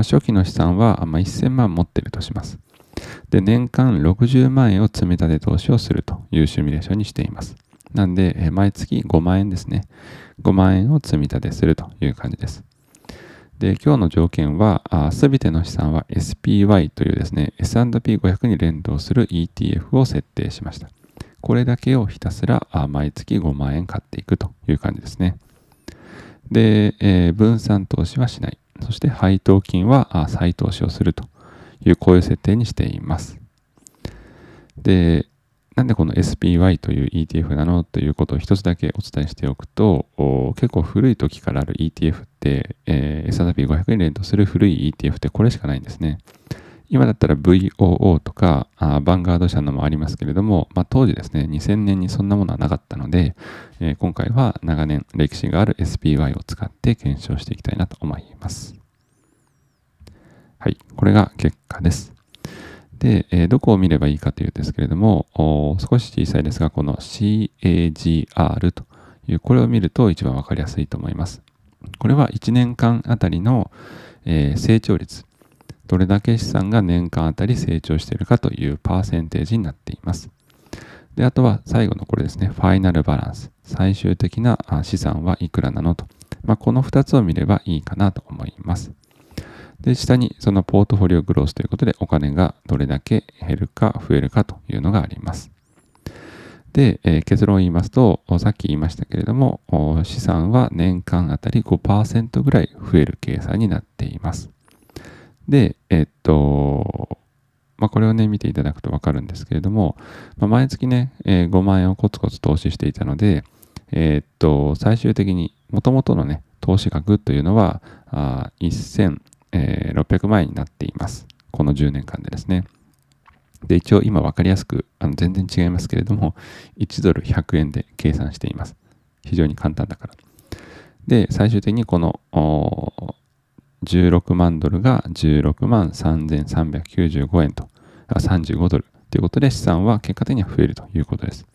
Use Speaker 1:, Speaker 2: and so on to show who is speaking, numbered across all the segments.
Speaker 1: まあ、初期の資産は、まあ、1000万持ってるとします。で、年間60万円を積み立て投資をするというシミュレーションにしています。なんで、え毎月5万円ですね。5万円を積み立てするという感じです。で、今日の条件は、すべての資産は SPY というですね、S&P500 に連動する ETF を設定しました。これだけをひたすら毎月5万円買っていくという感じですね。で、えー、分散投資はしない。そして配当金は再投資をするというこういう設定にしています。で、なんでこの SPY という ETF なの？ということを一つだけお伝えしておくと、結構古い時からある ETF って、えー、S&P500 に連動する古い ETF ってこれしかないんですね。今だったら VOO とかあバンガード社のもありますけれども、まあ、当時ですね、2000年にそんなものはなかったので、えー、今回は長年歴史がある SPY を使って検証していきたいなと思います。はい、これが結果です。で、えー、どこを見ればいいかというんですけれども、少し小さいですが、この CAGR という、これを見ると一番わかりやすいと思います。これは1年間あたりの、えー、成長率どれだけ資産が年間あたり成長しているかというパーセンテージになっています。で、あとは最後のこれですね、ファイナルバランス。最終的な資産はいくらなのと。まあ、この2つを見ればいいかなと思います。で、下にそのポートフォリオグロースということでお金がどれだけ減るか増えるかというのがあります。で、えー、結論を言いますと、さっき言いましたけれども、資産は年間あたり5%ぐらい増える計算になっています。で、えっと、まあ、これをね、見ていただくとわかるんですけれども、まあ、毎月ね、えー、5万円をコツコツ投資していたので、えー、っと、最終的に、もともとのね、投資額というのは、あ1600万円になっています。この10年間でですね。で、一応今わかりやすく、あの全然違いますけれども、1ドル100円で計算しています。非常に簡単だから。で、最終的にこの16万ドルが16万3395円と、35ドルということで資産は結果的には増えるということです。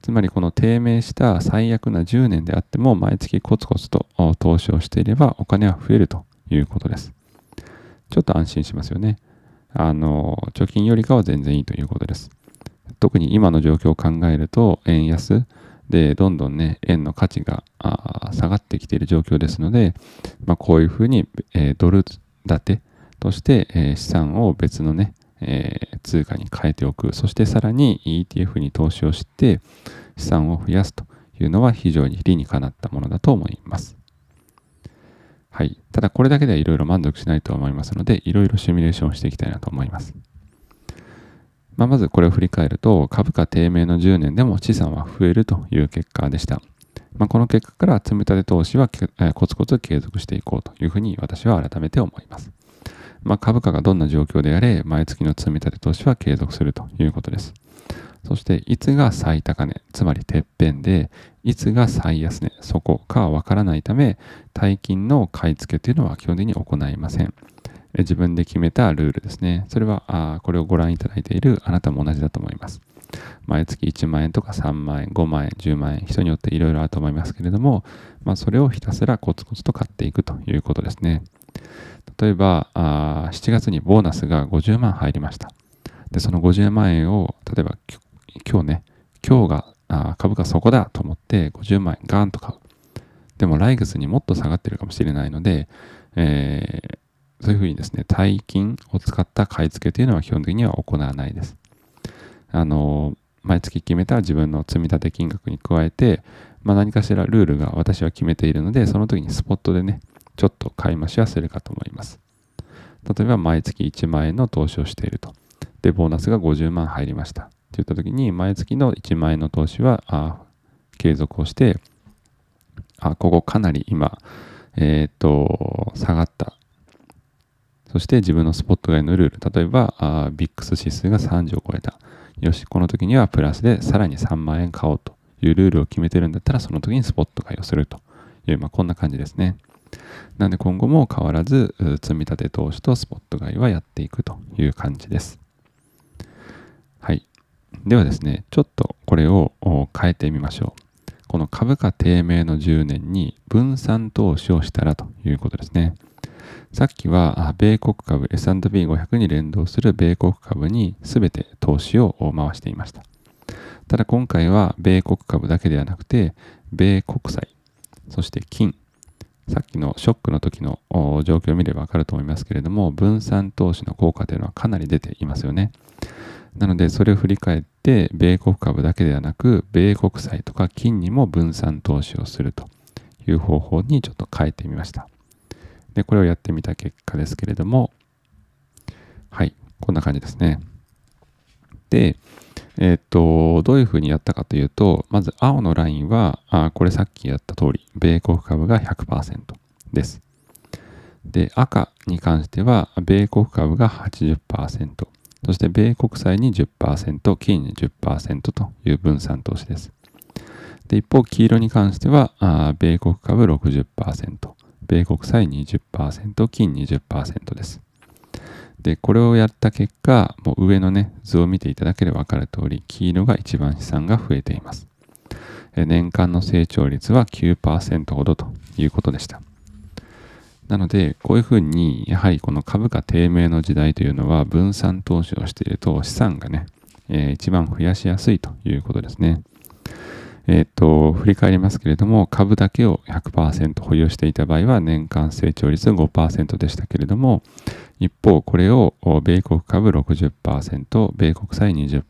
Speaker 1: つまりこの低迷した最悪な10年であっても毎月コツコツと投資をしていればお金は増えるということです。ちょっと安心しますよね。あの、貯金よりかは全然いいということです。特に今の状況を考えると円安、で、どんどんね、円の価値が下がってきている状況ですので、まあ、こういうふうに、えー、ドル建てとして、えー、資産を別のね、えー、通貨に変えておく、そしてさらに ETF に投資をして資産を増やすというのは非常に理にかなったものだと思います。はい。ただこれだけではいろいろ満足しないと思いますので、いろいろシミュレーションしていきたいなと思います。まあ、まずこれを振り返ると、株価低迷の10年でも資産は増えるという結果でした。まあ、この結果から積み立て投資はコツコツ継続していこうというふうに私は改めて思います。まあ、株価がどんな状況であれ、毎月の積み立て投資は継続するということです。そして、いつが最高値、つまりてっぺんで、いつが最安値、そこかわからないため、大金の買い付けというのは基本的に行いません。自分で決めたルールですね。それは、あこれをご覧いただいているあなたも同じだと思います。毎月1万円とか3万円、5万円、10万円、人によっていろいろあると思いますけれども、まあ、それをひたすらコツコツと買っていくということですね。例えば、あ7月にボーナスが50万入りました。で、その50万円を、例えば今日ね、今日があ株価そこだと思って50万円ガーンと買う。でも来月にもっと下がってるかもしれないので、えーそういうふうにですね、大金を使った買い付けというのは基本的には行わないです。あの、毎月決めた自分の積立金額に加えて、まあ、何かしらルールが私は決めているので、その時にスポットでね、ちょっと買い増しはするかと思います。例えば、毎月1万円の投資をしていると。で、ボーナスが50万入りました。って言った時に、毎月の1万円の投資は、あ継続をして、あ、ここかなり今、えっ、ー、と、下がったそして自分のスポット外のルール、例えば、あビックス指数が30を超えた。よし、この時にはプラスでさらに3万円買おうというルールを決めてるんだったら、その時にスポット買いをするという、まあ、こんな感じですね。なんで今後も変わらず、積み立て投資とスポット買いはやっていくという感じです。はい。ではですね、ちょっとこれを変えてみましょう。この株価低迷の10年に分散投資をしたらということですね。さっきは米国株 S&P500 に連動する米国株に全て投資を回していました。ただ今回は米国株だけではなくて、米国債、そして金、さっきのショックの時の状況を見ればわかると思いますけれども、分散投資の効果というのはかなり出ていますよね。なので、それを振り返って、米国株だけではなく、米国債とか金にも分散投資をするという方法にちょっと変えてみました。で、これをやってみた結果ですけれども、はい、こんな感じですね。で、えっ、と、どういうふうにやったかというと、まず青のラインは、あこれさっきやった通り、米国株が100%です。で、赤に関しては、米国株が80%、そして米国債に10%、金に10%という分散投資です。で、一方、黄色に関しては、あ米国株60%、米国債20%、金20%です。で、これをやった結果、もう上のね、図を見ていただければ分かる通り、黄色が一番資産が増えています。年間の成長率は9%ほどということでした。なので、こういうふうに、やはりこの株価低迷の時代というのは、分散投資をしていると資産がね、えー、一番増やしやすいということですね。えっ、と、振り返りますけれども、株だけを100%保有していた場合は、年間成長率5%でしたけれども、一方、これを米国株60%、米国債20%、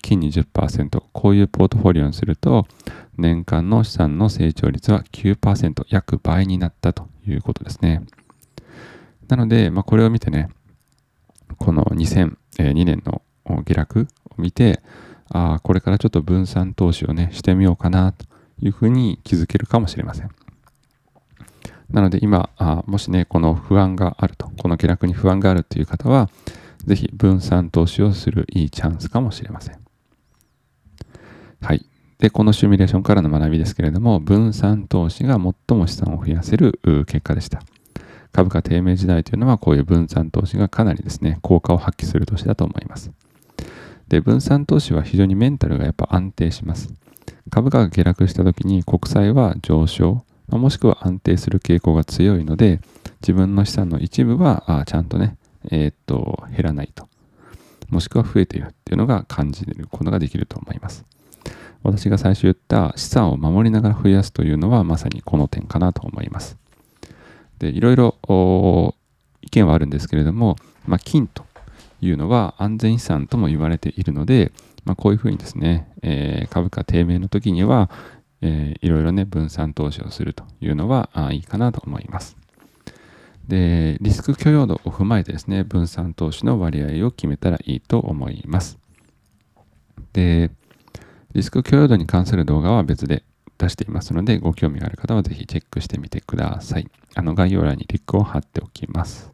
Speaker 1: 金20%、こういうポートフォリオにすると、年間の資産の成長率は9%、約倍になったということですね。なので、まあ、これを見てね、この2002年の下落を見て、あ、これからちょっと分散投資をね、してみようかなというふうに気づけるかもしれません。なので今、あもしね、この不安があると、この下落に不安があるという方は、ぜひ分散投資をするいいチャンスかもしれません。はい。で、このシミュレーションからの学びですけれども、分散投資が最も資産を増やせる結果でした。株価低迷時代というのは、こういう分散投資がかなりですね、効果を発揮する年だと思います。で、分散投資は非常にメンタルがやっぱ安定します。株価が下落した時に国債は上昇、もしくは安定する傾向が強いので、自分の資産の一部はあちゃんとね、えー、っと、減らないと。もしくは増えているっていうのが感じることができると思います。私が最初言った資産を守りながら増やすというのはまさにこの点かなと思います。で、いろいろ意見はあるんですけれども、まあ、金というのは安全資産とも言われているので、まあ、こういうふうにですね、えー、株価低迷の時には、えー、いろいろね、分散投資をするというのはあいいかなと思います。で、リスク許容度を踏まえてですね、分散投資の割合を決めたらいいと思います。で、リスク許容度に関する動画は別で出していますので、ご興味がある方はぜひチェックしてみてください。あの概要欄にリンクを貼っておきます。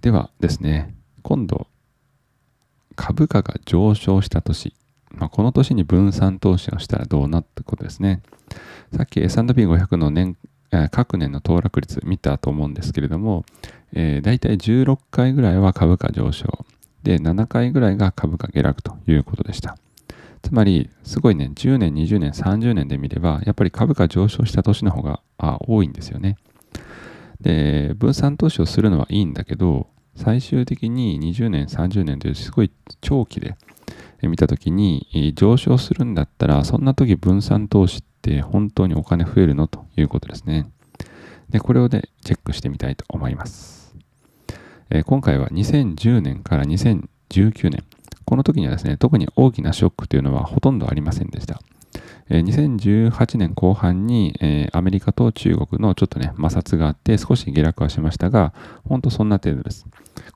Speaker 1: ではですね、今度、株価が上昇した年、まあ、この年に分散投資をしたらどうなってことですね。さっき S&P500 の年、え各年の騰落率見たと思うんですけれども、えー、大体16回ぐらいは株価上昇。で、7回ぐらいが株価下落ということでした。つまり、すごいね、10年、20年、30年で見れば、やっぱり株価上昇した年の方が多いんですよね。で、分散投資をするのはいいんだけど、最終的に20年、30年というすごい長期で見たときに上昇するんだったら、そんな時分散投資って本当にお金増えるのということですね。で、これをね、チェックしてみたいと思います。今回は2010年から2019年、この時にはですね、特に大きなショックというのはほとんどありませんでした。2018年後半に、え、アメリカと中国のちょっとね、摩擦があって少し下落はしましたが、本当そんな程度です。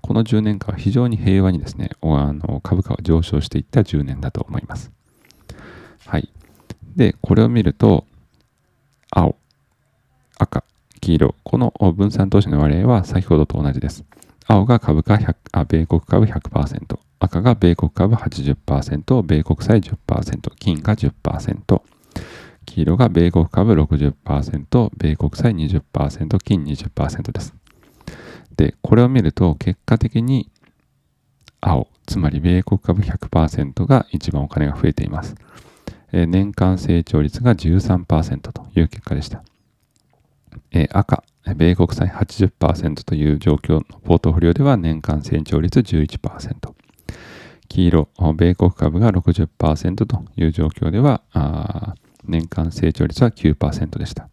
Speaker 1: この10年間は非常に平和にですね、あの株価は上昇していった10年だと思います。はい。で、これを見ると、青、赤、黄色、この分散投資の割合は先ほどと同じです。青が株価100あ、米国株100%、赤が米国株80%、米国債10%、金が10%、黄色が米国株60%、米国債20%、金20%です。で、これを見ると結果的に青、つまり米国株100%が一番お金が増えています。え年間成長率が13%という結果でした。え、赤、米国債80%という状況のポートフォリオでは年間成長率11%。黄色、米国株が60%という状況では、年間成長率は9%でした。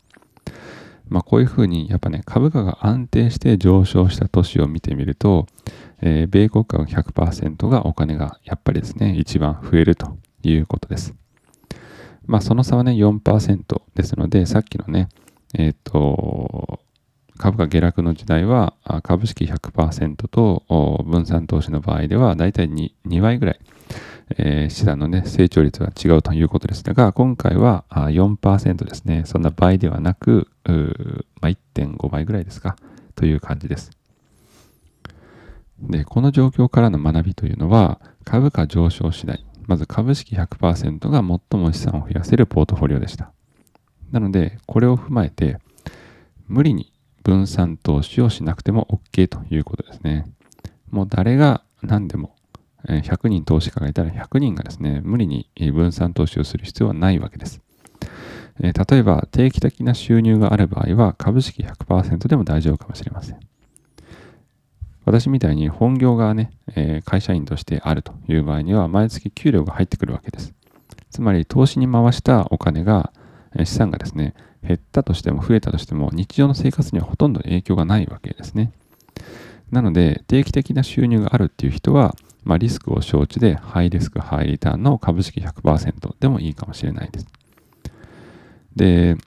Speaker 1: まあ、こういうふうにやっぱね株価が安定して上昇した年を見てみると、えー、米国株100%がお金がやっぱりですね一番増えるということです。まあその差はね4%ですのでさっきのねえっ、ー、と株価下落の時代は株式100%と分散投資の場合ではだいたい 2, 2倍ぐらい、えー、資産の、ね、成長率は違うということでしたが今回は4%ですね。そんな倍ではなく、まあ、1.5倍ぐらいですかという感じです。でこの状況からの学びというのは株価上昇次第まず株式100%が最も資産を増やせるポートフォリオでした。なのでこれを踏まえて無理に分散投資をしなくても OK ということですね。もう誰が何でも100人投資家がいたら100人がですね、無理に分散投資をする必要はないわけです。例えば定期的な収入がある場合は株式100%でも大丈夫かもしれません。私みたいに本業がね、会社員としてあるという場合には毎月給料が入ってくるわけです。つまり投資に回したお金が資産がですね、減ったとしても増えたとしても日常の生活にはほとんど影響がないわけですね。なので定期的な収入があるっていう人は、まあ、リスクを承知でハイリスクハイリターンの株式100%でもいいかもしれないです。で、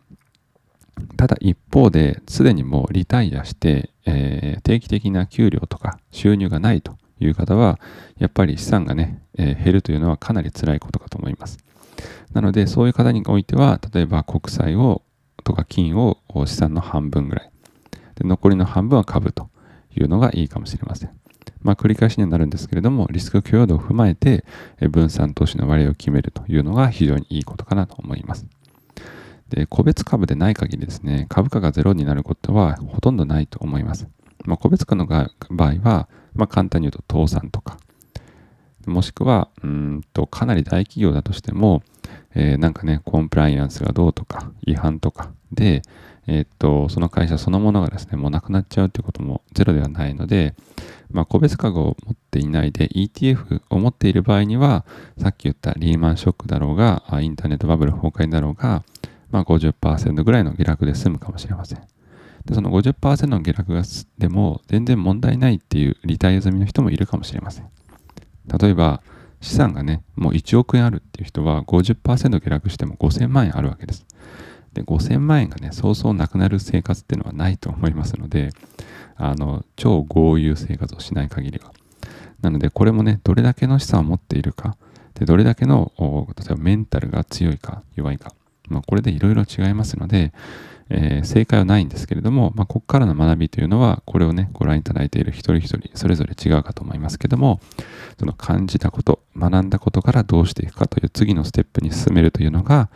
Speaker 1: ただ一方ですでにもうリタイアして、えー、定期的な給料とか収入がないという方はやっぱり資産がね、えー、減るというのはかなり辛いことかと思います。なのでそういう方においては例えば国債をとか金を資産の半分ぐらい。で残りの半分は株というのがいいかもしれません。まあ、繰り返しにはなるんですけれども、リスク許容度を踏まえて分散投資の割合を決めるというのが非常にいいことかなと思います。で個別株でない限りですね、株価がゼロになることはほとんどないと思います。まあ、個別株の場合は、まあ、簡単に言うと倒産とか、もしくは、うんとかなり大企業だとしても、えー、なんかね、コンプライアンスがどうとか、違反とかで、えー、っと、その会社そのものがですね、もうなくなっちゃうということもゼロではないので、まあ、個別株を持っていないで ETF を持っている場合には、さっき言ったリーマンショックだろうが、インターネットバブル崩壊だろうが、まあ50%ぐらいの下落で済むかもしれません。でその50%の下落がでも全然問題ないっていうリタイア済みの人もいるかもしれません。例えば、資産がね、もう1億円あるっていう人は50%下落しても5000万円あるわけです。で、5000万円がね、そうそうなくなる生活っていうのはないと思いますので、あの、超豪遊生活をしない限りは。なので、これもね、どれだけの資産を持っているか、で、どれだけの、例えばメンタルが強いか、弱いか、まあ、これでいろいろ違いますので、えー、正解はないんですけれども、まあ、ここからの学びというのは、これをね、ご覧いただいている一人一人、それぞれ違うかと思いますけども、その感じたこと、学んだことからどうしていくかという次のステップに進めるというのが、